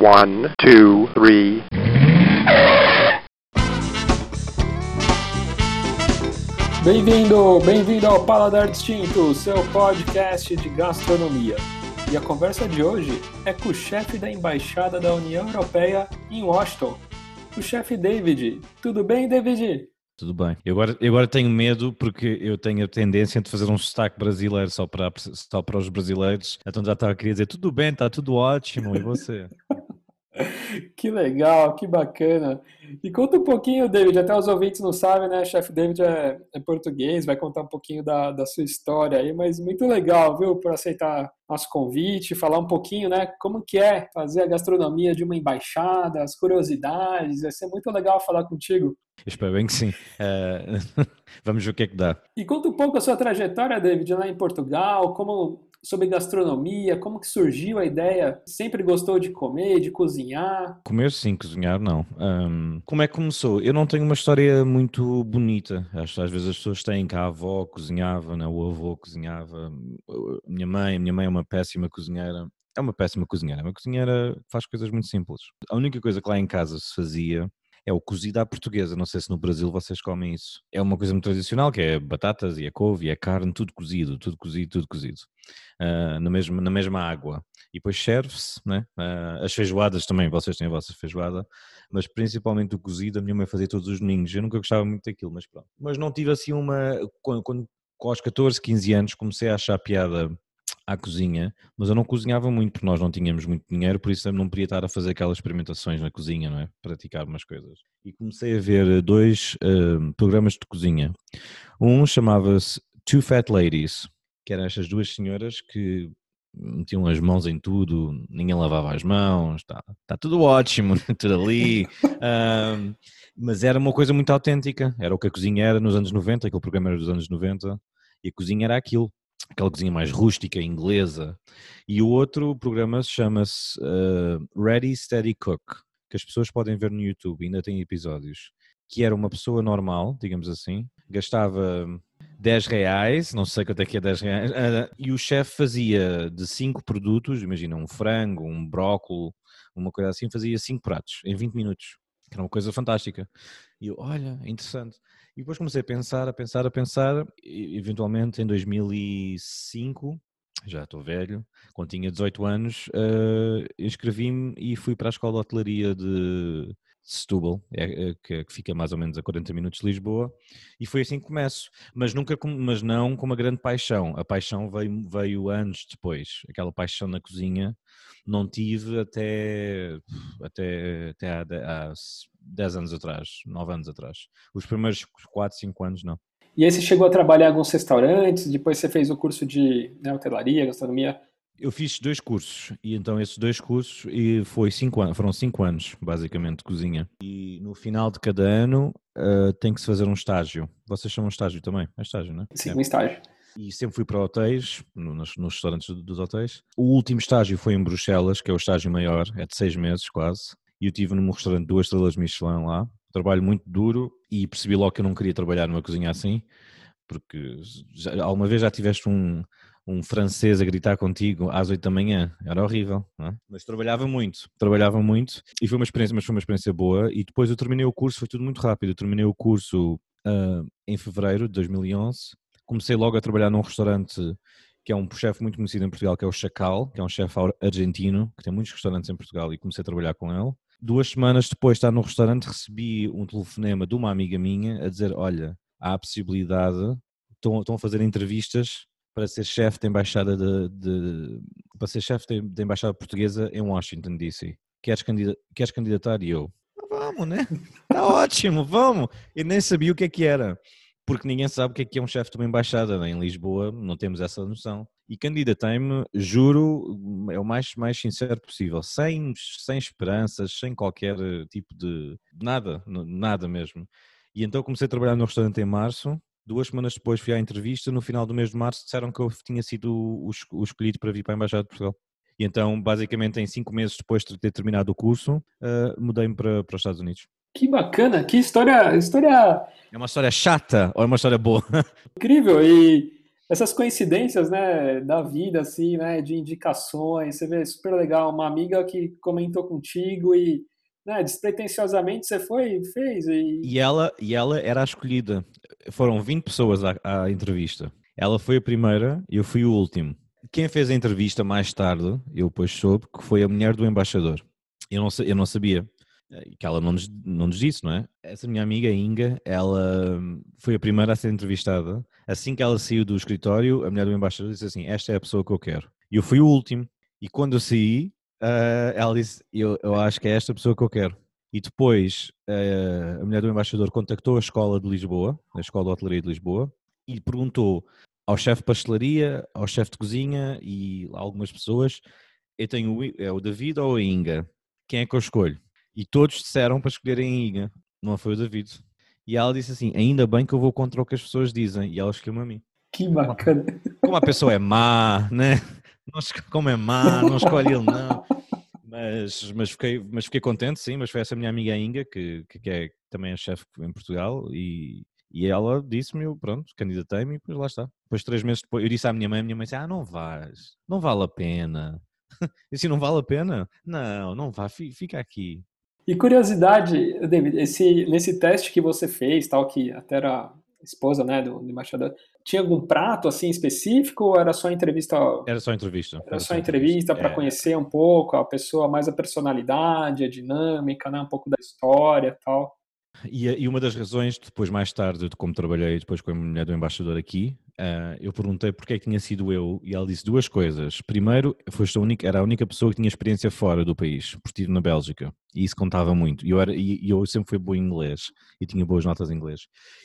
One, two, three. Bem-vindo, bem-vindo ao Paladar Distinto, seu podcast de gastronomia. E a conversa de hoje é com o chefe da Embaixada da União Europeia em Washington, o chefe David. Tudo bem, David? Tudo bem. Eu agora, eu agora tenho medo porque eu tenho a tendência de fazer um sotaque brasileiro só para, só para os brasileiros. Então já estava a querer dizer tudo bem, está tudo ótimo. E você? Que legal, que bacana. E conta um pouquinho, David, até os ouvintes não sabem, né? Chefe David é, é, português, vai contar um pouquinho da, da sua história aí, mas muito legal, viu, por aceitar nosso convite, falar um pouquinho, né, como que é fazer a gastronomia de uma embaixada, as curiosidades, vai ser muito legal falar contigo. espero bem que sim. Uh, vamos ver o que é que dá. E conta um pouco a sua trajetória, David, lá em Portugal, como sobre gastronomia, como que surgiu a ideia? Sempre gostou de comer, de cozinhar? Comer sim, cozinhar não. Um, como é que começou? Eu não tenho uma história muito bonita. Acho às vezes as pessoas têm que a avó cozinhava, né? o avô cozinhava, minha mãe, minha mãe é uma péssima cozinheira. É uma péssima cozinheira, uma cozinheira faz coisas muito simples. A única coisa que lá em casa se fazia é o cozido à portuguesa. Não sei se no Brasil vocês comem isso. É uma coisa muito tradicional, que é batatas e a couve e a carne, tudo cozido, tudo cozido, tudo cozido. Uh, na, mesma, na mesma água. E depois serve-se, né? Uh, as feijoadas também, vocês têm a vossa feijoada, mas principalmente o cozido, a minha mãe fazia todos os ninhos. Eu nunca gostava muito daquilo, mas pronto. Mas não tive assim uma. Quando, quando aos 14, 15 anos comecei a achar piada à cozinha, mas eu não cozinhava muito porque nós não tínhamos muito dinheiro, por isso eu não podia estar a fazer aquelas experimentações na cozinha, não é? Praticar umas coisas. E comecei a ver dois uh, programas de cozinha. Um chamava-se Two Fat Ladies, que eram estas duas senhoras que metiam as mãos em tudo, ninguém lavava as mãos, está tá tudo ótimo, tudo ali. Mas era uma coisa muito autêntica, era o que a cozinha era nos anos 90, aquele programa era dos anos 90, e a cozinha era aquilo aquela cozinha mais rústica, inglesa. E o outro programa chama-se uh, Ready Steady Cook, que as pessoas podem ver no YouTube, ainda tem episódios. Que era uma pessoa normal, digamos assim, gastava 10 reais, não sei quanto é que é 10 reais, uh, e o chefe fazia de 5 produtos, imagina um frango, um brócolis, uma coisa assim, fazia 5 pratos em 20 minutos, que era uma coisa fantástica. E eu, olha, interessante. E depois comecei a pensar, a pensar, a pensar, e eventualmente em 2005, já estou velho, quando tinha 18 anos, uh, inscrevi-me e fui para a Escola de Hotelaria de Setúbal, é, é, que, que, fica mais ou menos a 40 minutos de Lisboa, e foi assim que começo, mas nunca, com, mas não com uma grande paixão. A paixão veio, veio anos depois, aquela paixão na cozinha não tive até, até, até há, há 10 anos atrás, 9 anos atrás. Os primeiros 4, 5 anos não. E aí você chegou a trabalhar em alguns restaurantes, depois você fez o curso de né, hotelaria, gastronomia? Eu fiz dois cursos e então esses dois cursos e foi cinco anos, foram cinco anos basicamente de cozinha. E no final de cada ano uh, tem que se fazer um estágio. Vocês chamam estágio também? É estágio, não é? Sim, é. um estágio. E sempre fui para hotéis, nos, nos restaurantes dos hotéis. O último estágio foi em Bruxelas, que é o estágio maior, é de seis meses quase. E eu tive num restaurante duas estrelas Michelin lá. Trabalho muito duro e percebi logo que eu não queria trabalhar numa cozinha assim, porque já, alguma vez já tiveste um, um francês a gritar contigo às 8 da manhã, era horrível, é? mas trabalhava muito, trabalhava muito e foi uma experiência, mas foi uma experiência boa e depois eu terminei o curso, foi tudo muito rápido, eu terminei o curso uh, em fevereiro de 2011, comecei logo a trabalhar num restaurante que é um chefe muito conhecido em Portugal, que é o Chacal, que é um chefe argentino, que tem muitos restaurantes em Portugal e comecei a trabalhar com ele. Duas semanas depois de estar no restaurante, recebi um telefonema de uma amiga minha a dizer: Olha, há a possibilidade, estão, estão a fazer entrevistas para ser chefe da embaixada de, de, para ser chefe da embaixada portuguesa em Washington DC. Queres, candida, queres candidatar? E eu, vamos, né? Está ótimo, vamos. E nem sabia o que é que era, porque ninguém sabe o que é que é um chefe de uma embaixada. Né? Em Lisboa não temos essa noção. E candidatei-me, juro, é o mais, mais sincero possível, sem, sem esperanças, sem qualquer tipo de nada, nada mesmo. E então comecei a trabalhar no restaurante em março, Duas semanas depois fui à entrevista, no final do mês de março disseram que eu tinha sido o, o escolhido para vir para a Embaixada de Portugal. E então, basicamente, em cinco meses depois de ter terminado o curso, uh, mudei-me para, para os Estados Unidos. Que bacana, que história, história... É uma história chata ou é uma história boa? Incrível, e essas coincidências, né, da vida, assim, né, de indicações, você vê, super legal, uma amiga que comentou contigo e, né, despretensiosamente você foi, fez e... E ela, e ela era a escolhida, foram 20 pessoas à, à entrevista, ela foi a primeira e eu fui o último. Quem fez a entrevista mais tarde, eu depois soube, que foi a mulher do embaixador. Eu não, eu não sabia, eh, que ela não nos, não nos disse, não é? Essa minha amiga Inga, ela hum, foi a primeira a ser entrevistada. Assim que ela saiu do escritório, a mulher do embaixador disse assim: Esta é a pessoa que eu quero. E eu fui o último. E quando eu saí, uh, ela disse: eu, eu acho que é esta pessoa que eu quero. E depois uh, a mulher do embaixador contactou a escola de Lisboa, a escola de hotelaria de Lisboa, e perguntou ao chefe de pastelaria, ao chefe de cozinha e algumas pessoas: Eu tenho o, é o David ou a Inga? Quem é que eu escolho? E todos disseram para escolherem a Inga, não foi o David. E ela disse assim: Ainda bem que eu vou contra o que as pessoas dizem. E ela escolheu-me a mim. Que bacana. Como a pessoa é má, né? Como é má, não escolhe ele, não. Mas, mas, fiquei, mas fiquei contente, sim. Mas foi essa minha amiga Inga, que, que é também é chefe em Portugal, e, e ela disse-me, pronto, candidatei-me e depois lá está. Depois, três meses depois, eu disse à minha mãe, a minha mãe disse: Ah, não vais, não vale a pena. E se não vale a pena? Não, não vá, fica aqui. E curiosidade, David, esse, nesse teste que você fez, tal, que até era esposa, né, do, do, embaixador, tinha algum prato assim específico ou era só entrevista? Era só entrevista. Era, era só entrevista para é... conhecer um pouco a pessoa, mais a personalidade, a dinâmica, né, um pouco da história, tal. E, e, uma das razões, depois mais tarde, de como trabalhei depois com a mulher do embaixador aqui, uh, eu perguntei porque é que tinha sido eu, e ela disse duas coisas. Primeiro, foste a única, era a única pessoa que tinha experiência fora do país, por estive na Bélgica, e isso contava muito. E eu, era, e, eu sempre fui bom em inglês, e tinha boas notas em inglês.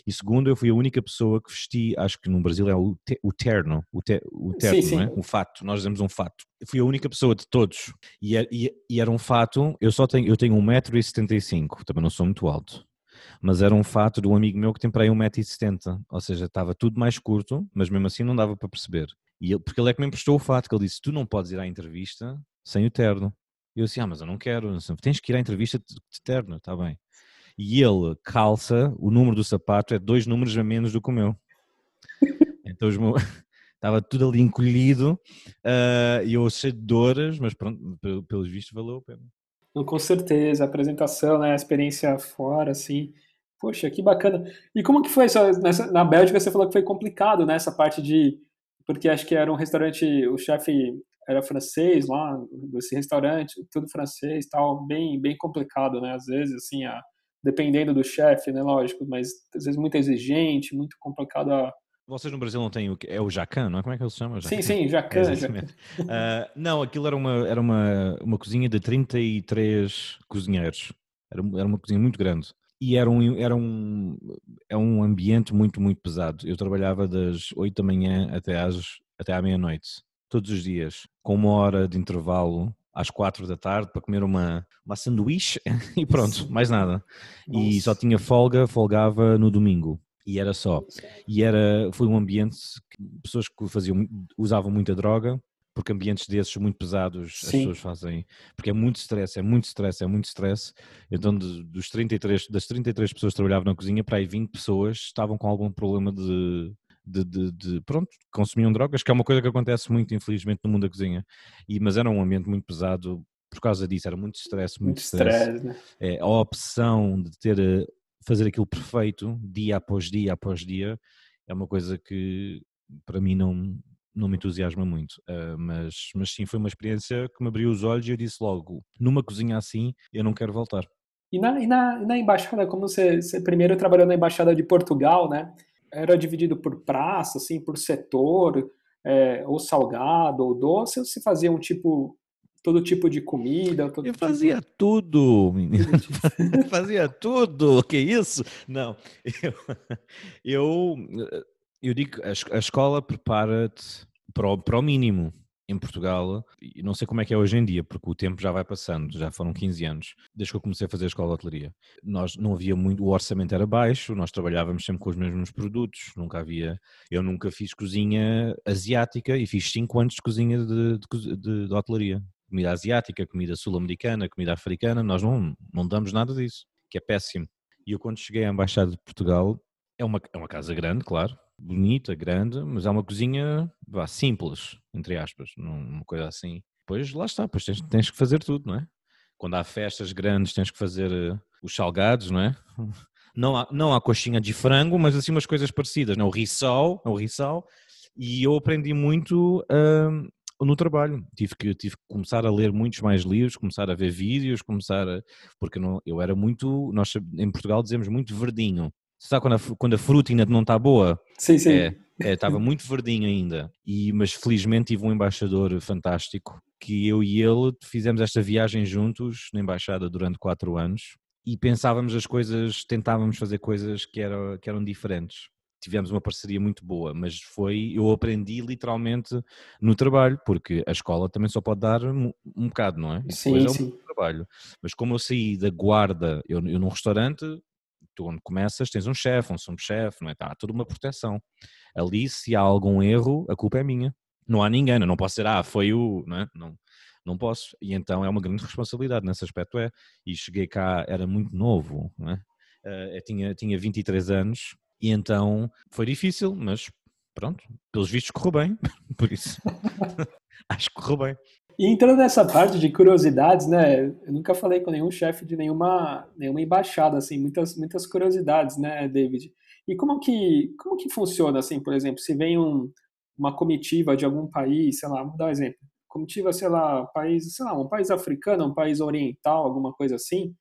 E segundo, eu fui a única pessoa que vesti, acho que no Brasil é o, te, o terno, o, te, o terno, sim, sim. É? o fato, nós dizemos um fato. Eu fui a única pessoa de todos, e, e, e era um fato, eu só tenho, eu tenho 1,75m, também não sou muito alto mas era um fato de um amigo meu que tem para aí 1,70m, ou seja, estava tudo mais curto, mas mesmo assim não dava para perceber. E ele, porque ele é que me emprestou o fato, que ele disse, tu não podes ir à entrevista sem o terno. E eu disse, ah, mas eu não quero, tens que ir à entrevista de terno, está bem. E ele calça, o número do sapato é dois números a menos do que o meu. Então os meus... estava tudo ali encolhido uh, e eu cheio de dores, mas pronto, pelos vistos valeu a pena. Com certeza, a apresentação, né, a experiência fora, assim, poxa, que bacana. E como que foi essa, nessa, na Bélgica você falou que foi complicado, né, essa parte de, porque acho que era um restaurante, o chefe era francês lá, desse restaurante, tudo francês, tal, bem, bem complicado, né, às vezes, assim, a, dependendo do chefe, né, lógico, mas às vezes muito exigente, muito complicado a, vocês no Brasil não têm o que é o jacan, não é? Como é que ele se chama? Jacan? Sim, sim, jacan. É, jacan. Uh, não, aquilo era uma era uma, uma cozinha de 33 cozinheiros. Era, era uma cozinha muito grande e era um era um é um ambiente muito muito pesado. Eu trabalhava das 8 da manhã até às até à meia-noite, todos os dias, com uma hora de intervalo às quatro da tarde para comer uma, uma sanduíche e pronto, mais nada. Nossa. E só tinha folga, folgava no domingo e era só. E era, foi um ambiente que pessoas que faziam, usavam muita droga, porque ambientes desses muito pesados Sim. as pessoas fazem, porque é muito stress, é muito stress, é muito stress. Então, dos 33, das 33 pessoas que trabalhavam na cozinha, para aí 20 pessoas estavam com algum problema de, de, de, de, pronto, consumiam drogas, que é uma coisa que acontece muito, infelizmente, no mundo da cozinha. E, mas era um ambiente muito muito por causa disso, era muito stress, muito, muito stress. stress né? é, a opção de ter eh, fazer aquilo perfeito, dia após dia após dia, é uma coisa que para mim não, não me entusiasma muito. Uh, mas, mas sim, foi uma experiência que me abriu os olhos e eu disse logo: numa cozinha assim, eu não quero voltar. E na, e na, na embaixada, como você, você primeiro trabalhou na embaixada de Portugal, né? Era dividido por praça, assim, por setor, é, ou salgado, ou doce, ou se fazia um tipo todo tipo de comida. Todo eu tipo fazia de... tudo, menino. fazia tudo. Que isso? Não, eu, eu, eu digo, a, a escola prepara-te para, o, para o mínimo em Portugal, e não sei como é que é hoje em dia, porque o tempo já vai passando, já foram 15 anos, desde que eu comecei a fazer a escola de hotelaria. Nós não havia muito, o orçamento era baixo, nós trabalhávamos sempre com os mesmos produtos, nunca havia, eu nunca fiz cozinha asiática e fiz 5 anos de cozinha de, de, de, de hotelaria comida asiática, comida sul-americana, comida africana, nós não, não damos nada disso, que é péssimo. E eu quando cheguei à Embaixada de Portugal, é uma, é uma casa grande, claro, bonita, grande, mas é uma cozinha vá, simples, entre aspas, uma coisa assim. Pois lá está, pois tens, tens que fazer tudo, não é? Quando há festas grandes tens que fazer uh, os salgados, não é? Não há, não há coxinha de frango, mas assim umas coisas parecidas, não? É? o rissol, é o rissol, e eu aprendi muito uh, no trabalho. Tive que, tive que começar a ler muitos mais livros, começar a ver vídeos, começar a, porque não, eu era muito, nós em Portugal dizemos muito verdinho. Sabe quando a, quando a fruta ainda não está boa? Sim, sim. É, é, estava muito verdinho ainda. E, mas felizmente tive um embaixador fantástico que eu e ele fizemos esta viagem juntos na embaixada durante quatro anos e pensávamos as coisas, tentávamos fazer coisas que, era, que eram diferentes. Tivemos uma parceria muito boa, mas foi, eu aprendi literalmente no trabalho, porque a escola também só pode dar um, um bocado, não é? E sim, é sim. trabalho. Mas como eu saí da guarda, eu, eu num restaurante, tu onde começas tens um chefe, um subchefe, não é? Está tudo uma proteção. Ali, se há algum erro, a culpa é minha. Não há ninguém, não posso dizer, ah, foi o, não é? Não, não posso. E então é uma grande responsabilidade nesse aspecto é. E cheguei cá, era muito novo, não é? Uh, tinha, tinha 23 anos e então foi difícil, mas pronto, pelos vistos correu bem, por isso acho que correu bem. E entrando nessa parte de curiosidades, né? Eu nunca falei com nenhum chefe de nenhuma, nenhuma embaixada, assim, muitas, muitas curiosidades, né, David? E como que, como que funciona, assim, por exemplo, se vem um, uma comitiva de algum país, sei lá, vamos dar um exemplo, comitiva, sei lá, país, sei lá, um país africano, um país oriental, alguma coisa assim,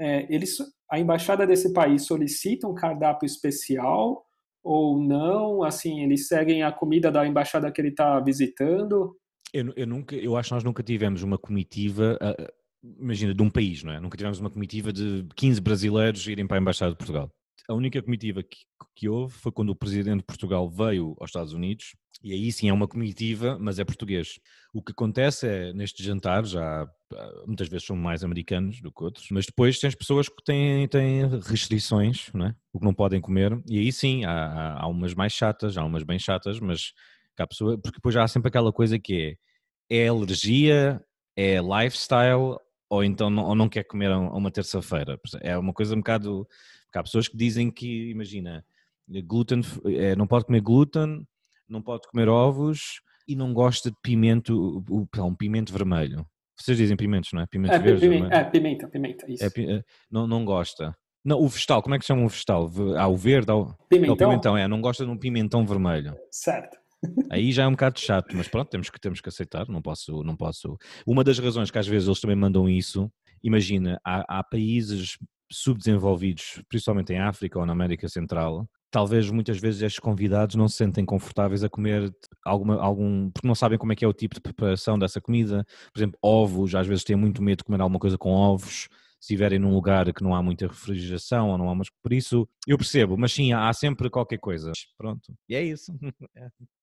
é, eles, a embaixada desse país solicita um cardápio especial ou não? Assim, eles seguem a comida da embaixada que ele está visitando? Eu, eu, nunca, eu acho que nós nunca tivemos uma comitiva, uh, imagina, de um país, não é? Nunca tivemos uma comitiva de 15 brasileiros irem para a embaixada de Portugal. A única comitiva que, que houve foi quando o presidente de Portugal veio aos Estados Unidos e aí sim é uma comitiva, mas é português. O que acontece é, nestes jantares, já muitas vezes são mais americanos do que outros, mas depois tens pessoas que têm, têm restrições, não é? o que não podem comer, e aí sim há, há umas mais chatas, há umas bem chatas, mas há pessoa, porque depois já há sempre aquela coisa que é, é alergia, é lifestyle, ou então não, ou não quer comer a uma terça-feira. É uma coisa um bocado. Há pessoas que dizem que, imagina, glúten, é, não pode comer glúten, não pode comer ovos e não gosta de pimento, um pimento vermelho. Vocês dizem pimentos, não é? Pimento é, verde. Pimenta, é, pimenta, pimenta, isso. É, é, não, não gosta. Não, o vegetal, como é que chama o vegetal? Há o verde, há o pimentão. Não, pimentão, é, não gosta de um pimentão vermelho. Certo. Aí já é um bocado chato, mas pronto, temos que, temos que aceitar, não posso, não posso. Uma das razões que às vezes eles também mandam isso, imagina, há, há países subdesenvolvidos, principalmente em África ou na América Central, talvez muitas vezes estes convidados não se sentem confortáveis a comer alguma, algum, porque não sabem como é que é o tipo de preparação dessa comida. Por exemplo, ovos, às vezes têm muito medo de comer alguma coisa com ovos, se estiverem num lugar que não há muita refrigeração ou não há, mas por isso eu percebo, mas sim, há sempre qualquer coisa. Pronto, e é isso.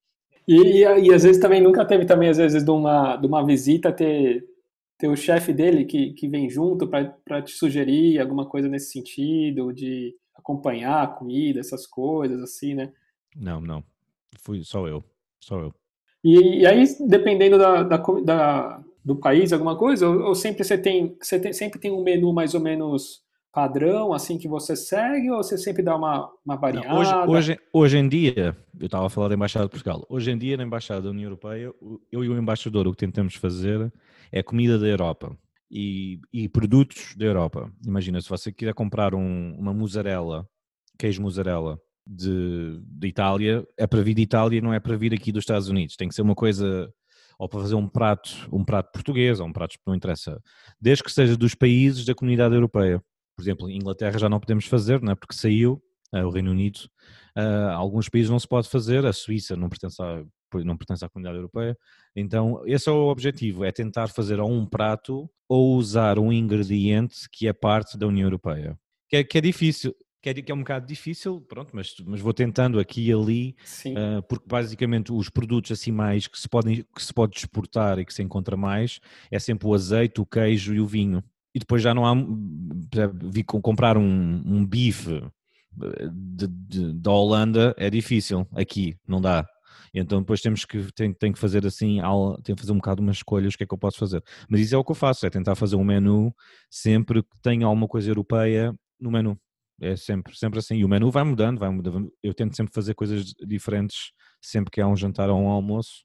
E, e, e, às vezes também nunca teve também, às vezes, de uma, de uma visita ter, ter o chefe dele que, que vem junto para te sugerir alguma coisa nesse sentido, de acompanhar a comida, essas coisas, assim, né? Não, não. Fui só eu. Só eu. E, e aí, dependendo da, da, da, do país, alguma coisa, ou, ou, sempre você tem, você tem, sempre tem um menu mais ou menos padrão, assim, que você segue, ou você sempre dá uma, uma variada? Não, hoje, hoje, hoje em dia, eu estava a falar da Embaixada de Portugal, hoje em dia na Embaixada da União Europeia, eu e o embaixador o que tentamos fazer é comida da Europa e, e produtos da Europa. Imagina, se você quiser comprar um, uma mussarela, queijo mussarela de, de Itália, é para vir de Itália, não é para vir aqui dos Estados Unidos. Tem que ser uma coisa ou para fazer um prato, um prato português, ou um prato não interessa, desde que seja dos países da comunidade europeia. Por exemplo, Inglaterra já não podemos fazer, não é? porque saiu, uh, o Reino Unido, uh, alguns países não se pode fazer, a Suíça não pertence a, não pertence à comunidade europeia. Então, esse é o objetivo, é tentar fazer ou um prato ou usar um ingrediente que é parte da União Europeia. Que é, que é difícil, que é, que é um bocado difícil, pronto, mas, mas vou tentando aqui e ali, uh, porque basicamente os produtos assim mais que se, podem, que se pode exportar e que se encontra mais é sempre o azeite, o queijo e o vinho. E depois já não há, vi comprar um, um bife eh, de, de, da Holanda é difícil, aqui não dá, então depois temos que, tem, tem que fazer assim, tem que fazer um bocado umas escolhas, o que é que eu posso fazer. Mas isso é o que eu faço, é tentar fazer um menu sempre que tenha alguma coisa europeia no menu. É sempre, sempre assim. E o menu vai mudando, vai mudando. Eu tento sempre fazer coisas diferentes sempre que há um jantar ou um almoço.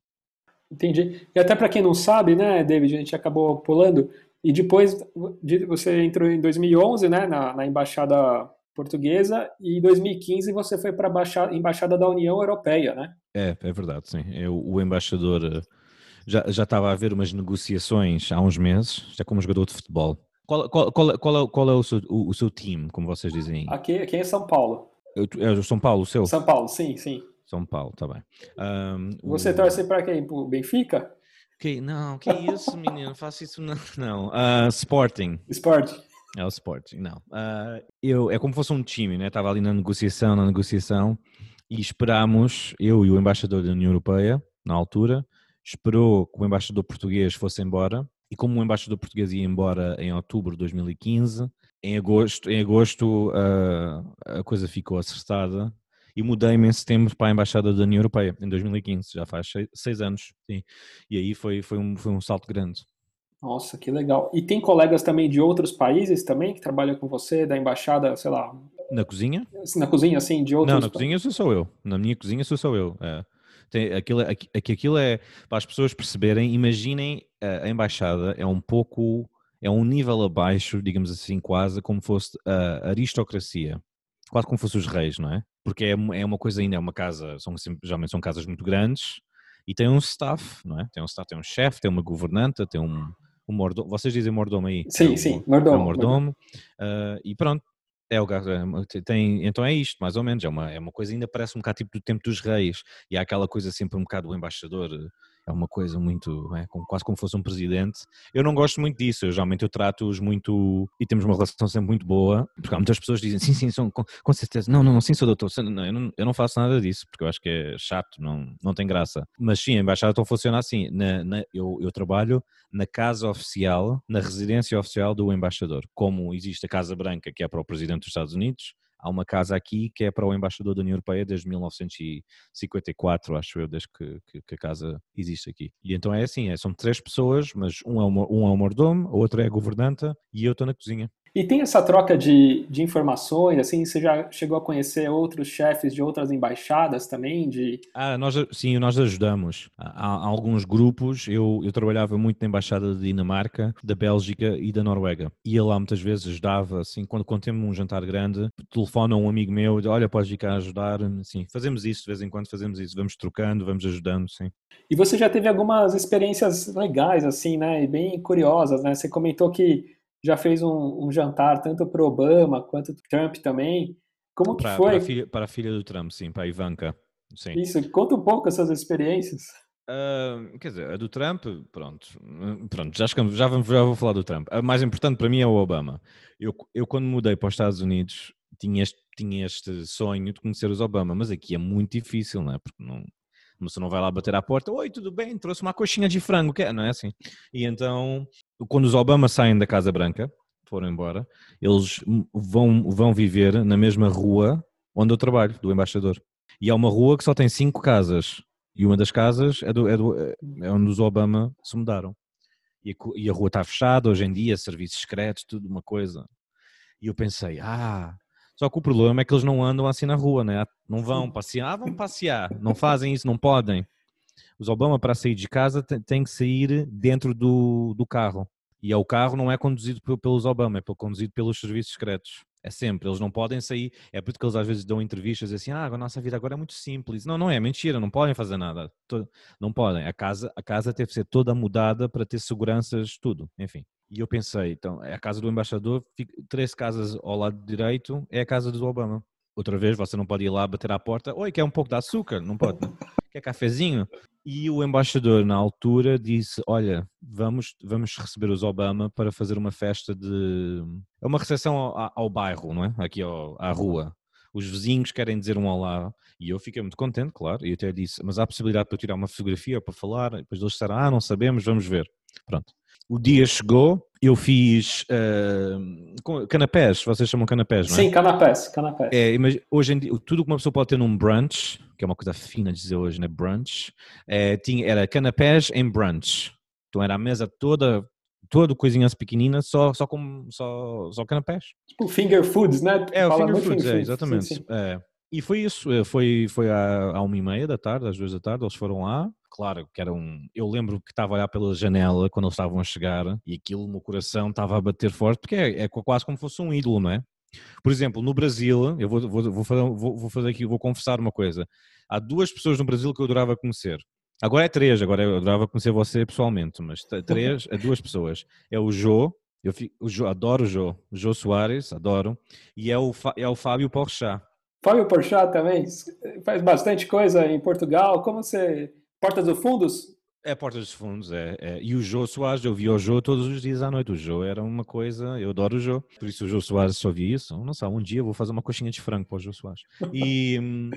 Entendi. E até para quem não sabe, né, David, a gente acabou pulando. E depois você entrou em 2011, né, na, na embaixada portuguesa e em 2015 você foi para a embaixada da União Europeia, né? É, é verdade, sim. Eu, o embaixador eh, já, já estava a haver umas negociações há uns meses, já como jogador de futebol. Qual, qual, qual, qual é, qual é o, seu, o, o, seu time, como vocês dizem? Aqui, aqui é São Paulo. É o São Paulo, o seu? São Paulo, sim, sim. São Paulo, tá bem. Um, Você o... torce para quem? Pro Benfica? Que, não, que isso, menino, faço isso não. Não, uh, Sporting. Sporting. É o Sporting, não. Uh, eu, é como se fosse um time, né? Estava ali na negociação, na negociação, e esperámos, eu e o embaixador da União Europeia, na altura, esperou que o embaixador português fosse embora, e como o embaixador português ia embora em outubro de 2015, em agosto, em agosto uh, a coisa ficou acertada e mudei-me em setembro para a Embaixada da União Europeia, em 2015, já faz seis, anos, sim. E aí foi, foi, um, foi um salto grande. Nossa, que legal. E tem colegas também de outros países também que trabalham com você, da embaixada, sei lá... Na cozinha? Na cozinha, sim, de outros... Não, na cozinha sou só eu. Na minha cozinha sou só eu. É. Tem, aquilo, é, aquilo é, para as pessoas perceberem, imaginem a embaixada é um pouco, é um nível abaixo, digamos assim, quase como fosse a aristocracia quase como fosse os reis, não é? Porque é, é uma coisa ainda, é uma casa, são, geralmente são casas muito grandes e tem um staff, não é? Tem um staff, tem um chefe, tem uma governanta, tem um, um mordomo. Vocês dizem mordomo aí? Sim, é um, sim, mordomo. É um mordomo. Uh, e pronto, é o é tem, então é isto, mais ou menos. É uma, é uma coisa, ainda parece um bocado tipo do tempo dos reis. E há aquela coisa sempre um bocado do embaixador é uma coisa muito, é, quase como fosse um presidente. Eu não gosto muito disso, eu, geralmente eu trato-os muito, e temos uma relação sempre muito boa, porque há muitas pessoas que dizem, sim, sim, são, com, com certeza, não, não, sim, sou doutor, não, eu, não, eu não faço nada disso, porque eu acho que é chato, não, não tem graça. Mas sim, a embaixada então funciona assim, na, na, eu, eu trabalho na casa oficial, na residência oficial do embaixador, como existe a Casa Branca, que é para o presidente dos Estados Unidos, há uma casa aqui que é para o embaixador da União Europeia desde 1954, acho eu, desde que, que, que a casa existe aqui. E então é assim, é, são três pessoas, mas um é, o, um é o mordomo, a outra é a governanta e eu estou na cozinha. E tem essa troca de, de informações, assim, você já chegou a conhecer outros chefes de outras embaixadas também? De... Ah, nós, sim, nós ajudamos. Há, há, alguns grupos, eu, eu trabalhava muito na embaixada da Dinamarca, da Bélgica e da Noruega. Ia lá muitas vezes, ajudava, assim, quando, quando temos um jantar grande, telefona um amigo meu, olha, podes vir cá ajudar, sim, fazemos isso de vez em quando, fazemos isso, vamos trocando, vamos ajudando, sim. E você já teve algumas experiências legais, assim, né, e bem curiosas, né, você comentou que já fez um, um jantar tanto para Obama quanto para Trump também. Como que foi? Para a, filha, para a filha do Trump, sim, para a Ivanka. Sim. Isso, conta um pouco essas experiências. Uh, quer dizer, a do Trump, pronto, pronto já, já, vamos, já vou falar do Trump. A mais importante para mim é o Obama. Eu, eu quando mudei para os Estados Unidos, tinha este, tinha este sonho de conhecer os Obama, mas aqui é muito difícil, não é? Porque não, você não vai lá bater à porta, oi, tudo bem, trouxe uma coxinha de frango, que é, não é assim? E então, quando os Obama saem da Casa Branca, foram embora, eles vão, vão viver na mesma rua onde eu trabalho, do embaixador. E é uma rua que só tem cinco casas. E uma das casas é, do, é, do, é onde os Obama se mudaram. E a, e a rua está fechada hoje em dia, serviços secretos, tudo uma coisa. E eu pensei, ah, só que o problema é que eles não andam assim na rua, né? Não vão passear, ah, vão passear, não fazem isso, não podem. Os Obama, para sair de casa, têm que sair dentro do, do carro. E é o carro não é conduzido pelos Obama, é conduzido pelos serviços secretos. É sempre, eles não podem sair. É por isso que eles às vezes dão entrevistas assim: ah, a nossa vida agora é muito simples. Não, não é, mentira, não podem fazer nada. Não podem. A casa, a casa teve que ser toda mudada para ter seguranças, tudo, enfim. E eu pensei, então, é a casa do embaixador, três casas ao lado direito é a casa do Obama. Outra vez, você não pode ir lá bater à porta, oi, quer um pouco de açúcar? Não pode, né? Quer cafezinho? E o embaixador, na altura, disse, olha, vamos, vamos receber os Obama para fazer uma festa de... É uma recepção ao, ao bairro, não é? Aqui ao, à rua. Os vizinhos querem dizer um olá. E eu fiquei muito contente, claro, e até disse, mas há possibilidade para tirar uma fotografia, para falar? E depois eles disseram, ah, não sabemos, vamos ver. Pronto o dia chegou, eu fiz uh, canapés, vocês chamam canapés, não é? Sim, canapés, canapés. É, mas hoje em dia, tudo que uma pessoa pode ter num brunch, que é uma coisa fina de dizer hoje, né? Brunch, é, tinha, era canapés em brunch. Então era a mesa toda, todo, coisinha pequenina, só, só com só, só canapés. Tipo finger foods, né? É, o finger foods, é, foods, exatamente. sim, sim. É. E foi isso, eh, foi, foi à, à uma e meia da tarde, às duas da tarde, eles foram lá. Claro que era um. Eu lembro que estava a olhar pela janela quando eles estavam a chegar e aquilo, o meu coração estava a bater forte, porque é, é quase como fosse um ídolo, não é? Por exemplo, no Brasil, eu vou, vou, vou, fazer, vou, vou fazer aqui, vou confessar uma coisa. Há duas pessoas no Brasil que eu adorava conhecer. Agora é três, agora eu adorava conhecer você pessoalmente, mas três é duas pessoas. É o Jô, eu fi- o Jô, adoro o Jô, o Jô Soares, adoro, e é o, é o Fábio Porchat. Fábio Porchat também faz bastante coisa em Portugal. Como você. Portas do Fundos? É Porta dos Fundos, é, é. E o Jô Soares, eu via o Jô todos os dias à noite. O Jô era uma coisa, eu adoro o Jô. Por isso o Jô Soares só via isso. Não sei, um dia vou fazer uma coxinha de frango para o Jô Soares. E hum,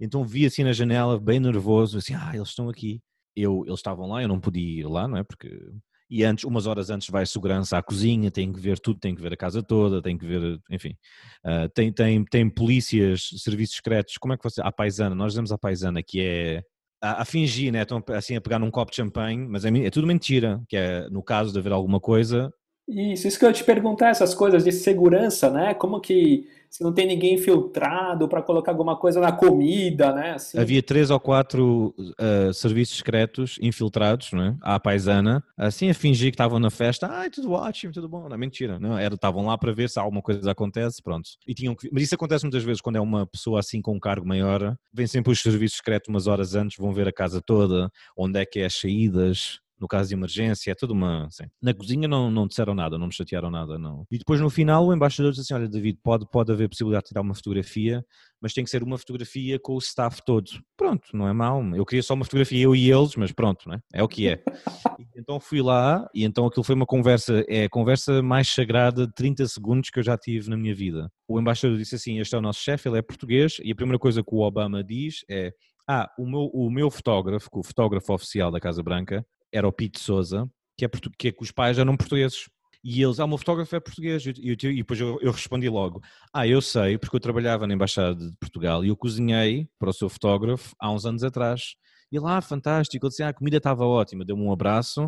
então vi assim na janela, bem nervoso, assim, ah, eles estão aqui. Eu, eles estavam lá, eu não podia ir lá, não é? Porque. E antes, umas horas antes vai segurança à cozinha, tem que ver tudo, tem que ver a casa toda, tem que ver, enfim. Ah, tem, tem, tem polícias, serviços secretos, como é que você. A paisana, nós dizemos a paisana, que é a, a fingir, né? Estão assim a pegar num copo de champanhe, mas é, é tudo mentira, que é no caso de haver alguma coisa, Isso, isso que eu te perguntar, essas coisas de segurança, né? Como que se não tem ninguém infiltrado para colocar alguma coisa na comida, né? Assim. havia três ou quatro ah, serviços secretos infiltrados, não é? À paisana, assim a fingir que estavam na festa, ai, tudo ótimo, tudo bom, não, mentira, não, estavam lá para ver se alguma coisa acontece, pronto. E tinham que, mas isso acontece muitas vezes quando é uma pessoa assim com um cargo maior, vem sempre os serviços secretos umas horas antes, vão ver a casa toda, onde é que é as saídas, no caso de emergência, é tudo uma. Assim. Na cozinha não, não disseram nada, não me chatearam nada, não. E depois no final o embaixador disse assim: Olha, David, pode, pode haver possibilidade de tirar uma fotografia, mas tem que ser uma fotografia com o staff todo. Pronto, não é mau. Eu queria só uma fotografia eu e eles, mas pronto, né? é o que é. E então fui lá e então aquilo foi uma conversa, é a conversa mais sagrada de 30 segundos que eu já tive na minha vida. O embaixador disse assim: Este é o nosso chefe, ele é português, e a primeira coisa que o Obama diz é. Ah, o meu, o meu fotógrafo, o fotógrafo oficial da Casa Branca, era o Pete Souza, que é, que é que os pais eram portugueses. E eles, ah, o meu fotógrafo é português. E, eu- e depois eu, eu respondi logo: Ah, eu sei, porque eu trabalhava na Embaixada de Portugal e eu cozinhei para o seu fotógrafo há uns anos atrás. E lá, fantástico. Ele disse: Ah, a comida estava ótima. Deu-me um abraço.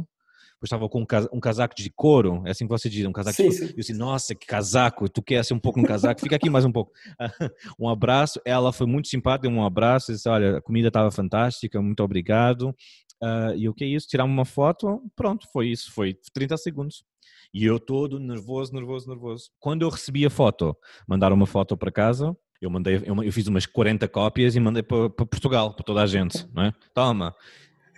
Depois estava com um, casa- um casaco de couro, é assim que você diz, um casaco Sim, de couro. sim. Eu disse: Nossa, que casaco, tu quer ser um pouco no casaco? Fica aqui mais um pouco. um abraço. Ela foi muito simpática, deu-me um abraço. Disse: Olha, a comida estava fantástica, muito obrigado. Ah, e o que é isso? Tirar uma foto, pronto, foi isso, foi 30 segundos. E eu todo nervoso, nervoso, nervoso. Quando eu recebi a foto, mandaram uma foto para casa, eu mandei, eu, eu fiz umas 40 cópias e mandei para, para Portugal, para toda a gente, não é? Toma.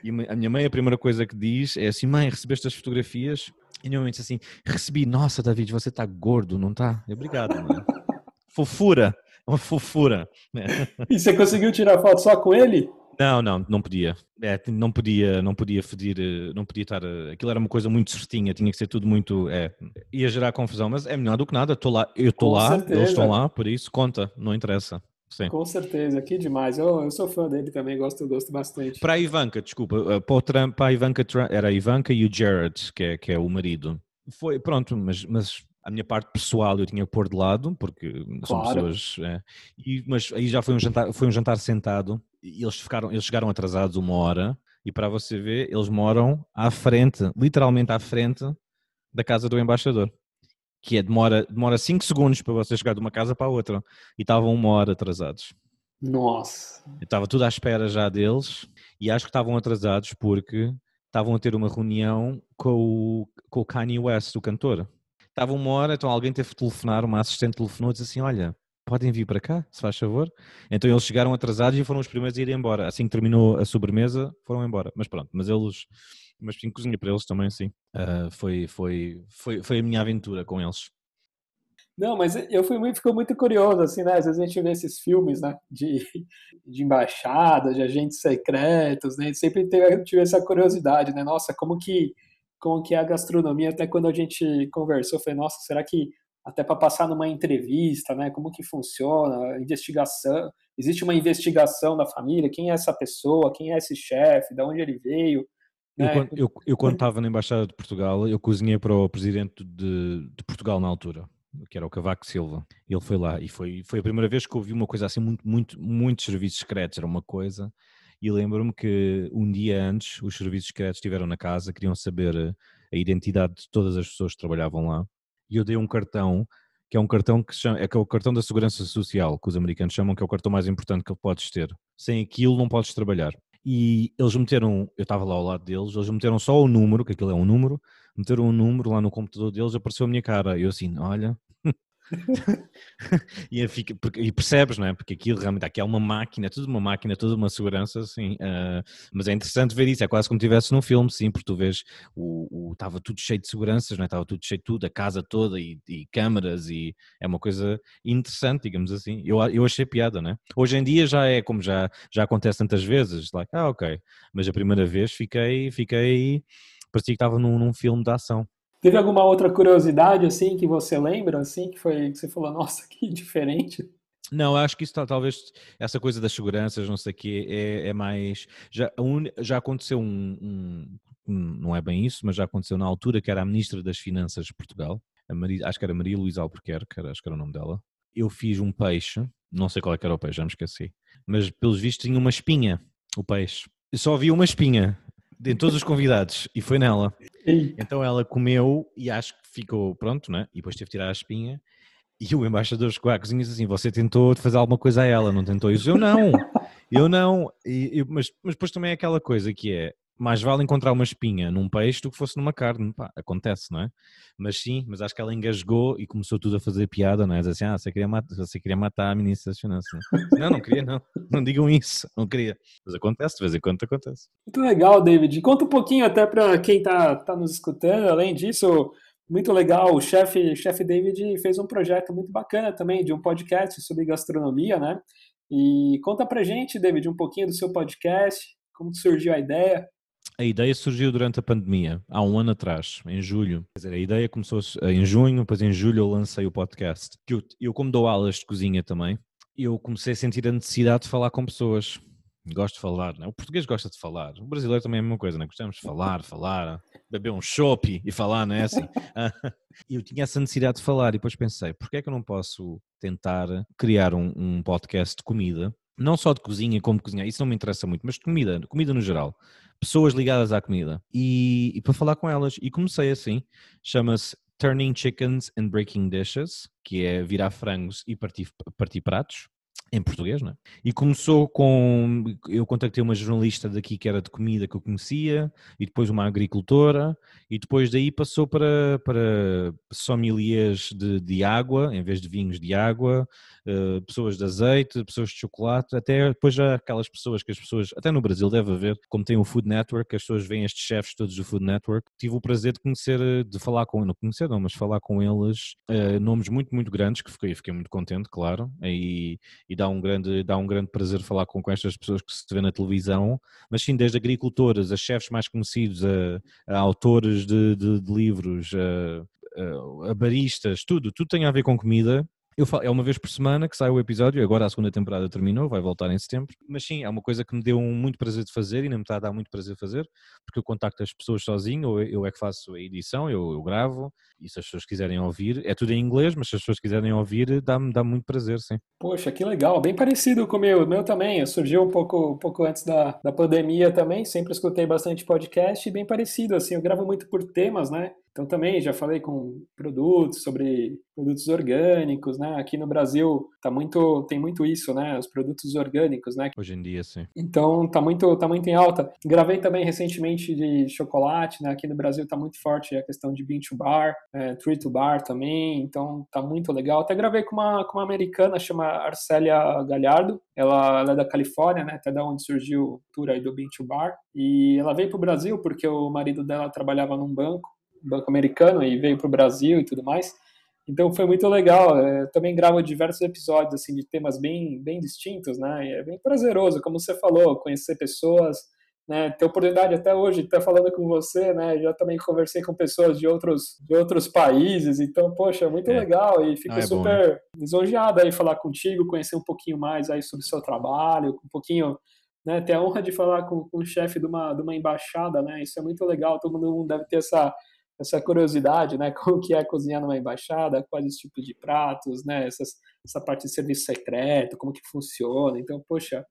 E a minha mãe, a primeira coisa que diz é assim: mãe, recebeste as fotografias? E minha mãe disse assim: recebi, nossa, David, você está gordo, não está? Obrigado, mãe. Fofura, é uma fofura. E você conseguiu tirar foto só com ele? Não, não, não podia. É, não podia, não podia fedir, eh, não podia estar. eh, Aquilo era uma coisa muito certinha, tinha que ser tudo muito. É, ia gerar confusão, mas é melhor do que nada. Estou lá, eu estou lá, certeza. eles estão lá, por isso conta, não interessa. Sim. Com certeza, que demais. Eu, eu sou fã dele também, gosto, gosto bastante. Para a Ivanka, desculpa, eh, para, o Trump, para a Ivanka, Trump- era a Ivanka e o Jared, que é, que é o marido. Foi, pronto, mas, mas a minha parte pessoal eu tinha que pôr de lado, porque são Claro. pessoas. é, e- mas aí já foi um jantar, foi um jantar sentado eles, ficaram, eles chegaram atrasados uma hora. E para você ver, eles moram à frente, literalmente à frente da casa do embaixador. Que é, demora 5 demora cinco segundos para você chegar de uma casa para a outra. E estavam uma hora atrasados. Nossa. Eu estava tudo à espera já deles e acho que estavam atrasados porque estavam a ter uma reunião com o, com o Kanye West, o cantor. Estava uma hora, então alguém teve que telefonar, uma assistente telefonou e disse assim: Olha, podem vir para cá, se faz favor. Então eles chegaram atrasados e foram os primeiros a ir embora. Assim que terminou a sobremesa, foram embora. Mas pronto, mas eles, mas sim, cozinha para eles também, sim. Ah, foi, foi, foi, foi a minha aventura com eles. Não, mas eu fui muito, ficou muito curioso, assim, né? Às vezes a gente vê esses filmes, né? De, de embaixadas, de agentes secretos, né? Sempre teve, tive essa curiosidade, né? Nossa, como que, como que é a gastronomia? Até quando a gente conversou, eu falei, nossa, será que até para passar numa entrevista, né? Como que funciona? A investigação. Existe uma investigação da família? Quem é essa pessoa? Quem é esse chefe? De onde ele veio? Eu, né? quando, eu, eu, quando estava na Embaixada de Portugal, eu cozinhei para o presidente de, de Portugal na altura, que era o Cavaco Silva. Ele foi lá e foi, foi a primeira vez que eu vi uma coisa assim, muito, muito, muitos serviços secretos, era uma coisa. E lembro-me que um dia antes os serviços secretos estiveram na casa, queriam saber a identidade de todas as pessoas que trabalhavam lá. E eu dei um cartão, que é um cartão que, chama, é, o cartão da Segurança Social, que os americanos chamam que é o cartão mais importante que podes ter. Sem aquilo não podes trabalhar. E eles meteram, eu estava lá ao lado deles, eles meteram só o número, que aquilo é um número, meteram um número lá no computador deles, apareceu a minha cara. Eu assim, olha, e, fica, porque, e, percebes, não é? Porque aquilo realmente aqui é uma máquina, é tudo uma máquina, é tudo uma segurança, assim. Uh, mas é interessante ver isso, é quase como se estivesse num filme, sim, porque tu vês o estava tudo cheio de seguranças, não é? Estava tudo cheio de tudo, a casa toda e, e câmaras, e é uma coisa interessante, digamos assim. Eu, eu achei piada, não é? Hoje em dia já é como já, já acontece tantas vezes, like, ah, ok. Mas a primeira vez fiquei, fiquei, parecia que estava num, num filme de ação. Teve alguma outra curiosidade assim que você lembra assim que foi que você falou nossa que diferente? Não, acho que isso talvez essa coisa das seguranças, não sei o quê, é, é mais já, já aconteceu um, um, não é bem isso, mas já aconteceu na altura que era a ministra das Finanças de Portugal, Maria, acho que era Maria Luísa Albuquerque, acho que era o nome dela. Eu fiz um peixe, não sei qual é que era o peixe, já me esqueci, mas pelos vistos tinha uma espinha, o peixe. Eu só vi uma espinha, de todos os convidados e foi nela. Então ela comeu e acho que ficou pronto, né? E depois teve que tirar a espinha. E o embaixador chegou à cozinha e disse assim: Você tentou fazer alguma coisa a ela, não tentou isso? Eu não, eu não. E, eu, mas, mas depois também é aquela coisa que é: mais vale encontrar uma espinha num peixe do que fosse numa carne. Pá, acontece, não é? Mas sim, mas acho que ela engasgou e começou tudo a fazer piada, não é? Diz assim, ah, você queria, matar, você queria matar a ministra das Finanças. Não, não queria, não. Não digam isso, não queria. Mas acontece, de vez em quando acontece. Muito legal, David. Conta um pouquinho até para quem está tá nos escutando. Além disso, muito legal. O chefe chef David fez um projeto muito bacana também de um podcast sobre gastronomia, né? E conta pra gente, David, um pouquinho do seu podcast, como surgiu a ideia. A ideia surgiu durante a pandemia, há um ano atrás, em julho. Quer dizer, a ideia começou em junho, depois em julho eu lancei o podcast. Eu, eu como dou aulas de cozinha também, eu comecei a sentir a necessidade de falar com pessoas. Gosto de falar, né? o português gosta de falar, o brasileiro também é a mesma coisa, né? gostamos de falar, falar, beber um chopp e falar, não é assim? Eu tinha essa necessidade de falar e depois pensei, porquê é que eu não posso tentar criar um, um podcast de comida não só de cozinha como de cozinhar, isso não me interessa muito, mas de comida, comida no geral pessoas ligadas à comida e, e para falar com elas. E comecei assim, chama-se Turning Chickens and Breaking Dishes, que é virar frangos e partir, partir pratos em português, não é? E começou com. Eu contactei uma jornalista daqui que era de comida que eu conhecia, e depois uma agricultora, e depois daí passou para, para sommeliers de, de água, em vez de vinhos de água, uh, pessoas de azeite, pessoas de chocolate, até depois já aquelas pessoas que as pessoas, até no Brasil deve haver, como tem o Food Network, as pessoas veem estes chefes todos do Food Network. Tive o prazer de conhecer, de falar com, não conhecer não, mas falar com eles, uh, nomes muito, muito grandes, que fiquei, fiquei muito contente, claro, e, e dá um grande, dá um grande prazer falar com, com estas pessoas que se vê na televisão, mas sim desde agricultoras, a chefes mais conhecidos, a, a autores de, de, de livros, a, a, baristas, tudo, tudo tem a ver com comida eu falo, é uma vez por semana que sai o episódio, agora a segunda temporada terminou, vai voltar em setembro, mas sim, é uma coisa que me deu muito prazer de fazer e ainda me está a dar muito prazer de fazer, porque eu contacto as pessoas sozinho, ou eu é que faço a edição, eu, eu gravo, e se as pessoas quiserem ouvir, é tudo em inglês, mas se as pessoas quiserem ouvir, dá-me dá muito prazer, sim. Poxa, que legal, bem parecido com o meu, meu também, surgiu um pouco, um pouco antes da, da pandemia também, sempre escutei bastante podcast, e bem parecido, assim, eu gravo muito por temas, né, então também já falei com produtos sobre produtos orgânicos, né? Aqui no Brasil tá muito tem muito isso, né? Os produtos orgânicos, né? Hoje em dia, sim. Então tá muito tá muito em alta. Gravei também recentemente de chocolate, né? Aqui no Brasil tá muito forte a questão de bean to bar, é, tree to bar também. Então tá muito legal. Até gravei com uma com uma americana chama Arcélia Galhardo. Ela, ela é da Califórnia, né? Até da onde surgiu a cultura aí do bean to bar. E ela veio pro Brasil porque o marido dela trabalhava num banco banco americano e veio para o Brasil e tudo mais. Então foi muito legal. Eu é, também gravo diversos episódios assim de temas bem bem distintos, né? E é bem prazeroso, como você falou, conhecer pessoas, né? Ter oportunidade até hoje de estar falando com você, né? Já também conversei com pessoas de outros de outros países, então poxa, é muito é. legal e fico ah, é super bom, né? lisonjeado aí falar contigo, conhecer um pouquinho mais aí sobre o seu trabalho, um pouquinho né, ter a honra de falar com, com o chefe de uma, de uma embaixada, né, isso é muito legal, todo mundo deve ter essa, essa curiosidade, né, como que é cozinhar numa embaixada, quais os tipos de pratos, né, essas, essa parte de serviço secreto, como que funciona. Então, poxa,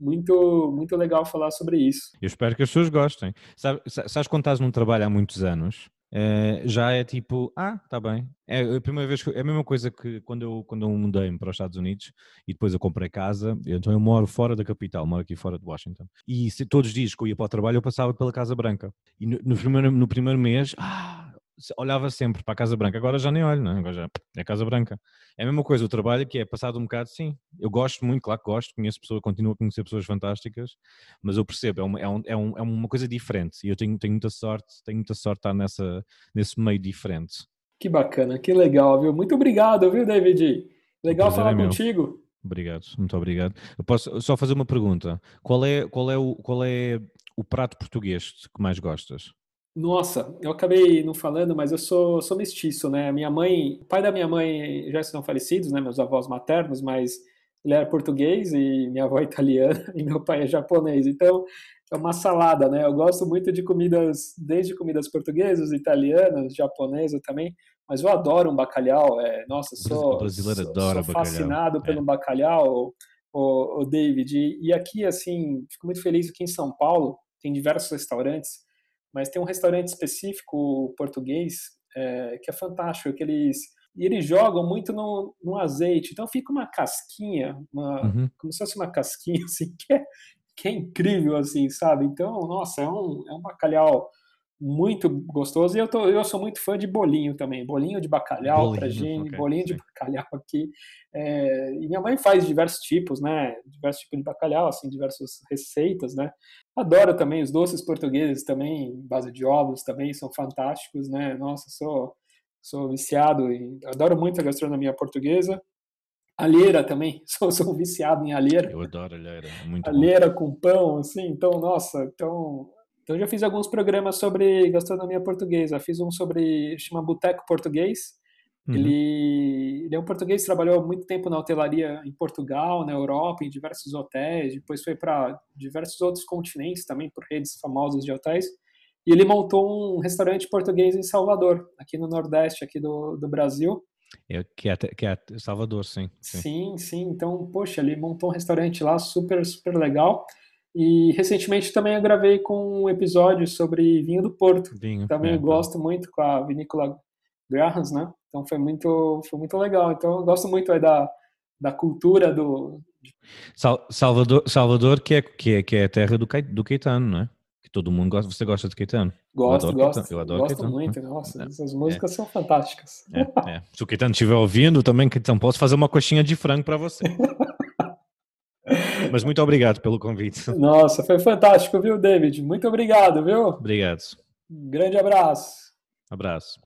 muito muito legal falar sobre isso. Eu espero que as pessoas gostem. Sabes, sabes quando estás num trabalho há muitos anos eh, já é tipo, ah, tá bem. É a primeira vez que, é a mesma coisa que quando eu, quando eu mudei-me para os Estados Unidos e depois eu comprei casa, então eu moro fora da capital, moro aqui fora de Washington. E se, todos os dias que eu ia para o trabalho eu passava pela Casa Branca. E no, no primeiro, no primeiro mês, ah, olhava sempre para a Casa Branca, agora já nem olho, não é? agora já é a Casa Branca. É a mesma coisa, o trabalho que é passado um bocado, sim, eu gosto muito, claro que gosto, conheço pessoas, continuo a conhecer pessoas fantásticas, mas eu percebo, é uma, é um, é um, é uma coisa diferente e eu tenho, tenho muita sorte, tenho muita sorte de estar nessa, nesse meio diferente. Que bacana, que legal, viu? Muito obrigado, viu, David? Legal falar é contigo. Obrigado, muito obrigado. Eu posso só fazer uma pergunta. Qual é, qual é, o, qual é o prato português que mais gostas? Nossa, eu acabei não falando, mas eu sou, sou mestiço, né? Minha mãe, o pai da minha mãe já estão falecidos, né? Meus avós maternos, mas ele era português e minha avó é italiana e meu pai é japonês. Então, é uma salada, né? Eu gosto muito de comidas, desde comidas portuguesas, italianas, japonesas também, mas eu adoro um bacalhau. É, nossa, sou, sou, adora sou fascinado bacalhau. pelo é. bacalhau, o, o David. E, e aqui, assim, fico muito feliz aqui em São Paulo, tem diversos restaurantes mas tem um restaurante específico português é, que é fantástico, que eles e eles jogam muito no, no azeite, então fica uma casquinha, uma, uhum. como se fosse uma casquinha assim, que é, que é incrível assim, sabe? Então, nossa, é um, é um bacalhau muito gostoso. E eu, tô, eu sou muito fã de bolinho também. Bolinho de bacalhau para gente, okay, bolinho sim. de bacalhau aqui. É, e minha mãe faz diversos tipos, né? Diversos tipos de bacalhau, assim, diversas receitas, né? Adoro também os doces portugueses também, base de ovos também, são fantásticos, né? Nossa, sou, sou viciado e adoro muito a gastronomia portuguesa. Alheira também, sou, sou viciado em alheira. Eu adoro alheira, é muito Alheira bom. com pão, assim, então, nossa, então então eu já fiz alguns programas sobre gastronomia portuguesa. Fiz um sobre chama Boteco Português. Uhum. Ele, ele é um português que trabalhou muito tempo na hotelaria em Portugal, na Europa, em diversos hotéis. Depois foi para diversos outros continentes também por redes famosas de hotéis. E ele montou um restaurante português em Salvador, aqui no Nordeste, aqui do, do Brasil. É, que, é, que é Salvador, sim, sim. Sim, sim. Então, poxa, ele montou um restaurante lá super, super legal. E recentemente também eu gravei com um episódio sobre vinho do Porto. Vinho, também é, eu gosto tá. muito com a vinícola Grahams, né? Então foi muito, foi muito legal. Então eu gosto muito aí da, da cultura do. Sal, Salvador, Salvador que, é, que, é, que é a terra do, do Caetano, não é? Que todo mundo gosta. Você gosta de Caetano? Gosto, eu gosto. Caetano. Eu adoro gosto Caetano. muito. Nossa, é, essas músicas é. são fantásticas. É, é. Se o Caetano estiver ouvindo também, então posso fazer uma coxinha de frango para você. Mas muito obrigado pelo convite. Nossa, foi fantástico, viu, David? Muito obrigado, viu? Obrigado. Um grande abraço. Abraço.